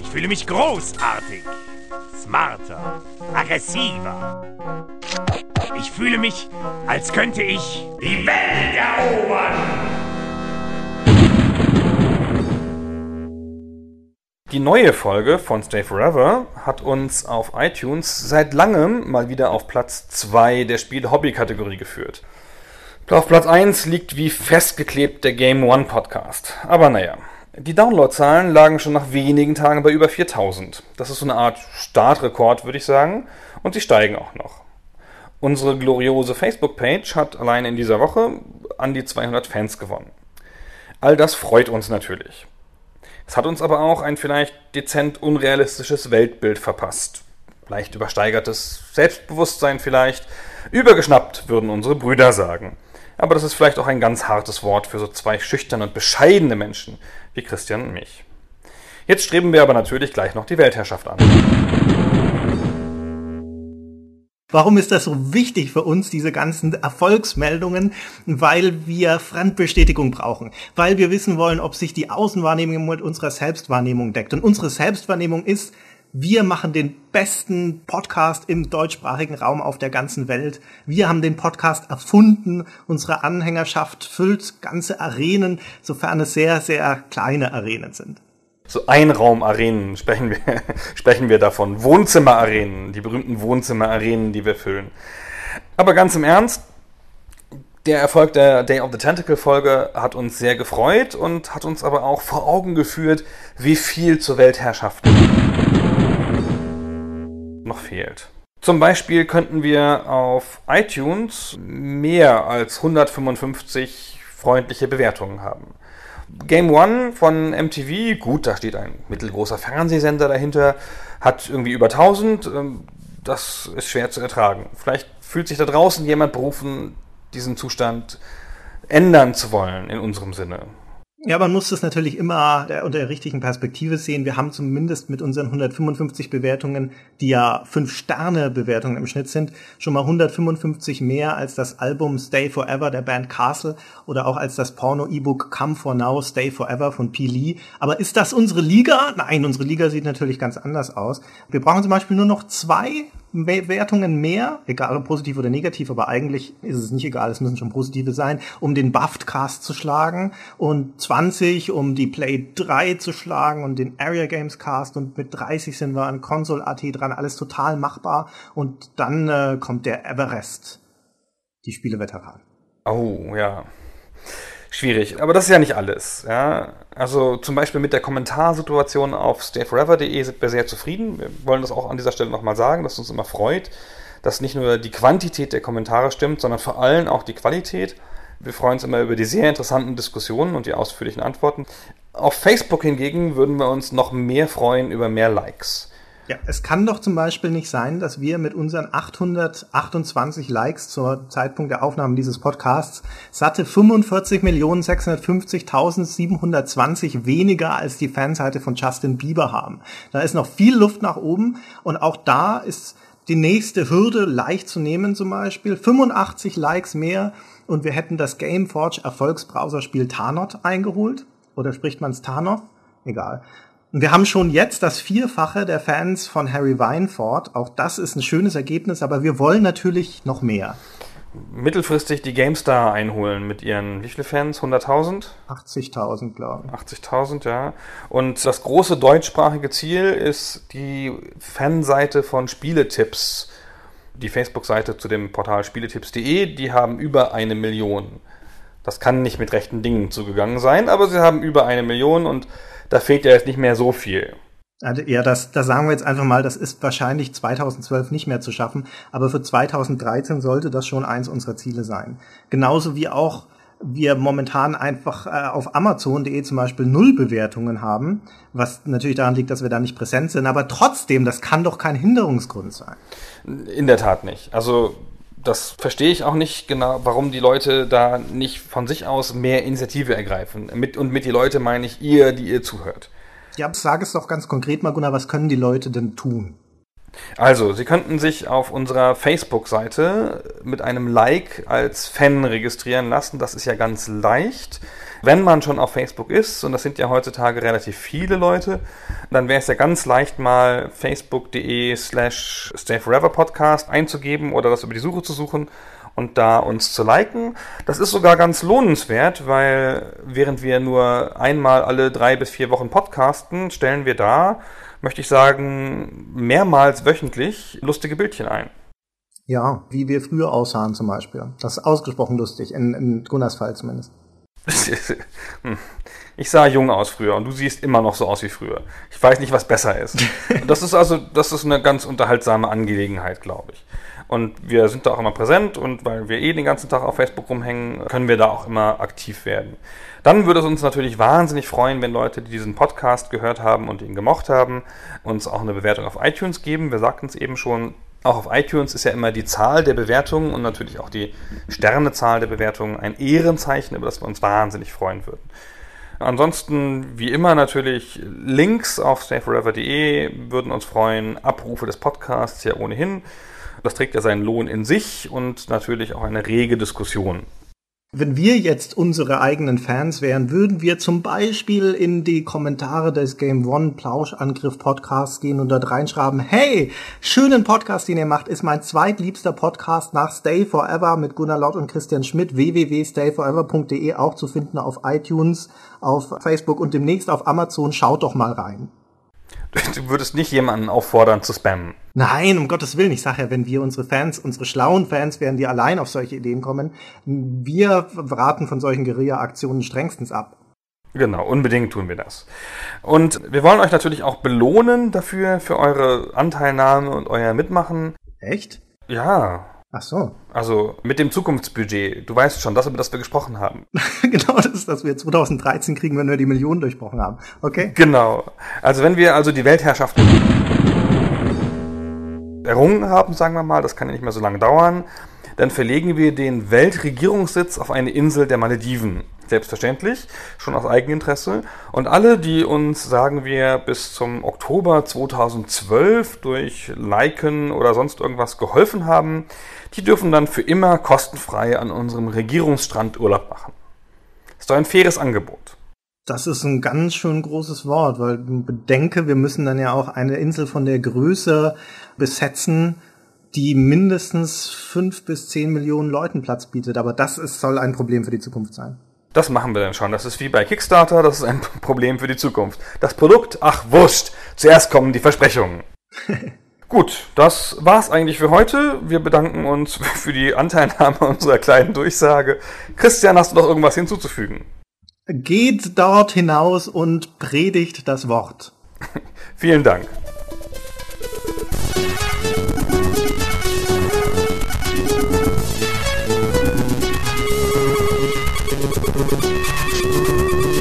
Ich fühle mich großartig, smarter, aggressiver. Ich fühle mich, als könnte ich die Welt erobern. Die neue Folge von Stay Forever hat uns auf iTunes seit langem mal wieder auf Platz 2 der Spiel-Hobby-Kategorie geführt. Auf Platz 1 liegt wie festgeklebt der Game One Podcast. Aber naja, die Downloadzahlen lagen schon nach wenigen Tagen bei über 4000. Das ist so eine Art Startrekord, würde ich sagen. Und sie steigen auch noch. Unsere gloriose Facebook-Page hat allein in dieser Woche an die 200 Fans gewonnen. All das freut uns natürlich. Es hat uns aber auch ein vielleicht dezent unrealistisches Weltbild verpasst. Leicht übersteigertes Selbstbewusstsein vielleicht. Übergeschnappt, würden unsere Brüder sagen. Aber das ist vielleicht auch ein ganz hartes Wort für so zwei schüchterne und bescheidene Menschen wie Christian und mich. Jetzt streben wir aber natürlich gleich noch die Weltherrschaft an. Warum ist das so wichtig für uns, diese ganzen Erfolgsmeldungen? Weil wir Fremdbestätigung brauchen. Weil wir wissen wollen, ob sich die Außenwahrnehmung mit unserer Selbstwahrnehmung deckt. Und unsere Selbstwahrnehmung ist, wir machen den besten Podcast im deutschsprachigen Raum auf der ganzen Welt. Wir haben den Podcast erfunden. Unsere Anhängerschaft füllt ganze Arenen, sofern es sehr, sehr kleine Arenen sind. So Einraumarenen sprechen wir, sprechen wir davon. Wohnzimmerarenen, die berühmten Wohnzimmerarenen, die wir füllen. Aber ganz im Ernst, der Erfolg der Day of the Tentacle Folge hat uns sehr gefreut und hat uns aber auch vor Augen geführt, wie viel zur Weltherrschaft fehlt. Zum Beispiel könnten wir auf iTunes mehr als 155 freundliche Bewertungen haben. Game One von MTV, gut, da steht ein mittelgroßer Fernsehsender dahinter, hat irgendwie über 1000. Ähm, das ist schwer zu ertragen. Vielleicht fühlt sich da draußen jemand berufen, diesen Zustand ändern zu wollen in unserem Sinne. Ja, man muss das natürlich immer unter der richtigen Perspektive sehen. Wir haben zumindest mit unseren 155 Bewertungen, die ja 5-Sterne-Bewertungen im Schnitt sind, schon mal 155 mehr als das Album Stay Forever der Band Castle oder auch als das Porno-E-Book Come For Now, Stay Forever von P. Lee. Aber ist das unsere Liga? Nein, unsere Liga sieht natürlich ganz anders aus. Wir brauchen zum Beispiel nur noch zwei Wertungen mehr, egal ob positiv oder negativ, aber eigentlich ist es nicht egal, es müssen schon positive sein, um den Buffed-Cast zu schlagen und 20, um die Play 3 zu schlagen und den Area Games Cast und mit 30 sind wir an Console AT dran, alles total machbar und dann äh, kommt der Everest, die Spieleveteran. Oh, ja schwierig. Aber das ist ja nicht alles. Ja? Also zum Beispiel mit der Kommentarsituation auf stayforever.de sind wir sehr zufrieden. Wir wollen das auch an dieser Stelle nochmal sagen, dass uns immer freut, dass nicht nur die Quantität der Kommentare stimmt, sondern vor allem auch die Qualität. Wir freuen uns immer über die sehr interessanten Diskussionen und die ausführlichen Antworten. Auf Facebook hingegen würden wir uns noch mehr freuen über mehr Likes. Ja, es kann doch zum Beispiel nicht sein, dass wir mit unseren 828 Likes zur Zeitpunkt der Aufnahme dieses Podcasts satte 45.650.720 weniger als die Fanseite von Justin Bieber haben. Da ist noch viel Luft nach oben und auch da ist die nächste Hürde leicht zu nehmen zum Beispiel. 85 Likes mehr und wir hätten das Gameforge Erfolgsbrowserspiel Tarnot eingeholt. Oder spricht man es Tarnot? Egal. Und wir haben schon jetzt das Vierfache der Fans von Harry Weinford. Auch das ist ein schönes Ergebnis, aber wir wollen natürlich noch mehr. Mittelfristig die GameStar einholen mit ihren, wie viele Fans? 100.000? 80.000, glaube ich. 80.000, ja. Und das große deutschsprachige Ziel ist die Fanseite von Spieletipps. Die Facebook-Seite zu dem Portal spieletipps.de, die haben über eine Million. Das kann nicht mit rechten Dingen zugegangen sein, aber sie haben über eine Million und da fehlt ja jetzt nicht mehr so viel. Also, ja, das, da sagen wir jetzt einfach mal, das ist wahrscheinlich 2012 nicht mehr zu schaffen, aber für 2013 sollte das schon eins unserer Ziele sein. Genauso wie auch wir momentan einfach äh, auf Amazon.de zum Beispiel null Bewertungen haben, was natürlich daran liegt, dass wir da nicht präsent sind, aber trotzdem, das kann doch kein Hinderungsgrund sein. In der Tat nicht. Also das verstehe ich auch nicht genau, warum die Leute da nicht von sich aus mehr Initiative ergreifen. Mit, und mit die Leute meine ich ihr, die ihr zuhört. Ja, sag es doch ganz konkret mal, Gunnar, was können die Leute denn tun? Also, Sie könnten sich auf unserer Facebook-Seite mit einem Like als Fan registrieren lassen. Das ist ja ganz leicht. Wenn man schon auf Facebook ist, und das sind ja heutzutage relativ viele Leute, dann wäre es ja ganz leicht mal facebook.de slash stayforeverpodcast einzugeben oder das über die Suche zu suchen und da uns zu liken. Das ist sogar ganz lohnenswert, weil während wir nur einmal alle drei bis vier Wochen podcasten, stellen wir da, möchte ich sagen, mehrmals wöchentlich lustige Bildchen ein. Ja, wie wir früher aussahen zum Beispiel. Das ist ausgesprochen lustig, in, in Gunnars Fall zumindest. Ich sah jung aus früher und du siehst immer noch so aus wie früher. Ich weiß nicht, was besser ist. Das ist also, das ist eine ganz unterhaltsame Angelegenheit, glaube ich. Und wir sind da auch immer präsent und weil wir eh den ganzen Tag auf Facebook rumhängen, können wir da auch immer aktiv werden. Dann würde es uns natürlich wahnsinnig freuen, wenn Leute, die diesen Podcast gehört haben und ihn gemocht haben, uns auch eine Bewertung auf iTunes geben. Wir sagten es eben schon, auch auf iTunes ist ja immer die Zahl der Bewertungen und natürlich auch die Sternezahl der Bewertungen ein Ehrenzeichen, über das wir uns wahnsinnig freuen würden. Ansonsten, wie immer natürlich, Links auf stayforever.de würden uns freuen, Abrufe des Podcasts ja ohnehin. Das trägt ja seinen Lohn in sich und natürlich auch eine rege Diskussion. Wenn wir jetzt unsere eigenen Fans wären, würden wir zum Beispiel in die Kommentare des Game One Plauschangriff Podcasts gehen und dort reinschreiben, hey, schönen Podcast, den ihr macht, ist mein zweitliebster Podcast nach Stay Forever mit Gunnar Lott und Christian Schmidt, www.stayforever.de auch zu finden auf iTunes, auf Facebook und demnächst auf Amazon. Schaut doch mal rein. Du würdest nicht jemanden auffordern zu spammen. Nein, um Gottes Willen. Ich sage ja, wenn wir unsere Fans, unsere schlauen Fans wären, die allein auf solche Ideen kommen, wir raten von solchen Guerilla-Aktionen strengstens ab. Genau, unbedingt tun wir das. Und wir wollen euch natürlich auch belohnen dafür, für eure Anteilnahme und euer Mitmachen. Echt? Ja, Ach so. Also mit dem Zukunftsbudget. Du weißt schon, das, über das wir gesprochen haben. genau das, das wir 2013 kriegen, wenn wir die Millionen durchbrochen haben. Okay? Genau. Also wenn wir also die Weltherrschaft errungen haben, sagen wir mal, das kann ja nicht mehr so lange dauern, dann verlegen wir den Weltregierungssitz auf eine Insel der Malediven. Selbstverständlich, schon aus Eigeninteresse. Und alle, die uns, sagen wir, bis zum Oktober 2012 durch Liken oder sonst irgendwas geholfen haben, die dürfen dann für immer kostenfrei an unserem Regierungsstrand Urlaub machen. Ist doch ein faires Angebot. Das ist ein ganz schön großes Wort, weil bedenke, wir müssen dann ja auch eine Insel von der Größe besetzen, die mindestens fünf bis zehn Millionen Leuten Platz bietet. Aber das ist, soll ein Problem für die Zukunft sein. Das machen wir dann schon. Das ist wie bei Kickstarter, das ist ein Problem für die Zukunft. Das Produkt, ach wurscht, zuerst kommen die Versprechungen. Gut, das war's eigentlich für heute. Wir bedanken uns für die Anteilnahme unserer kleinen Durchsage. Christian, hast du noch irgendwas hinzuzufügen? Geht dort hinaus und predigt das Wort. Vielen Dank. Música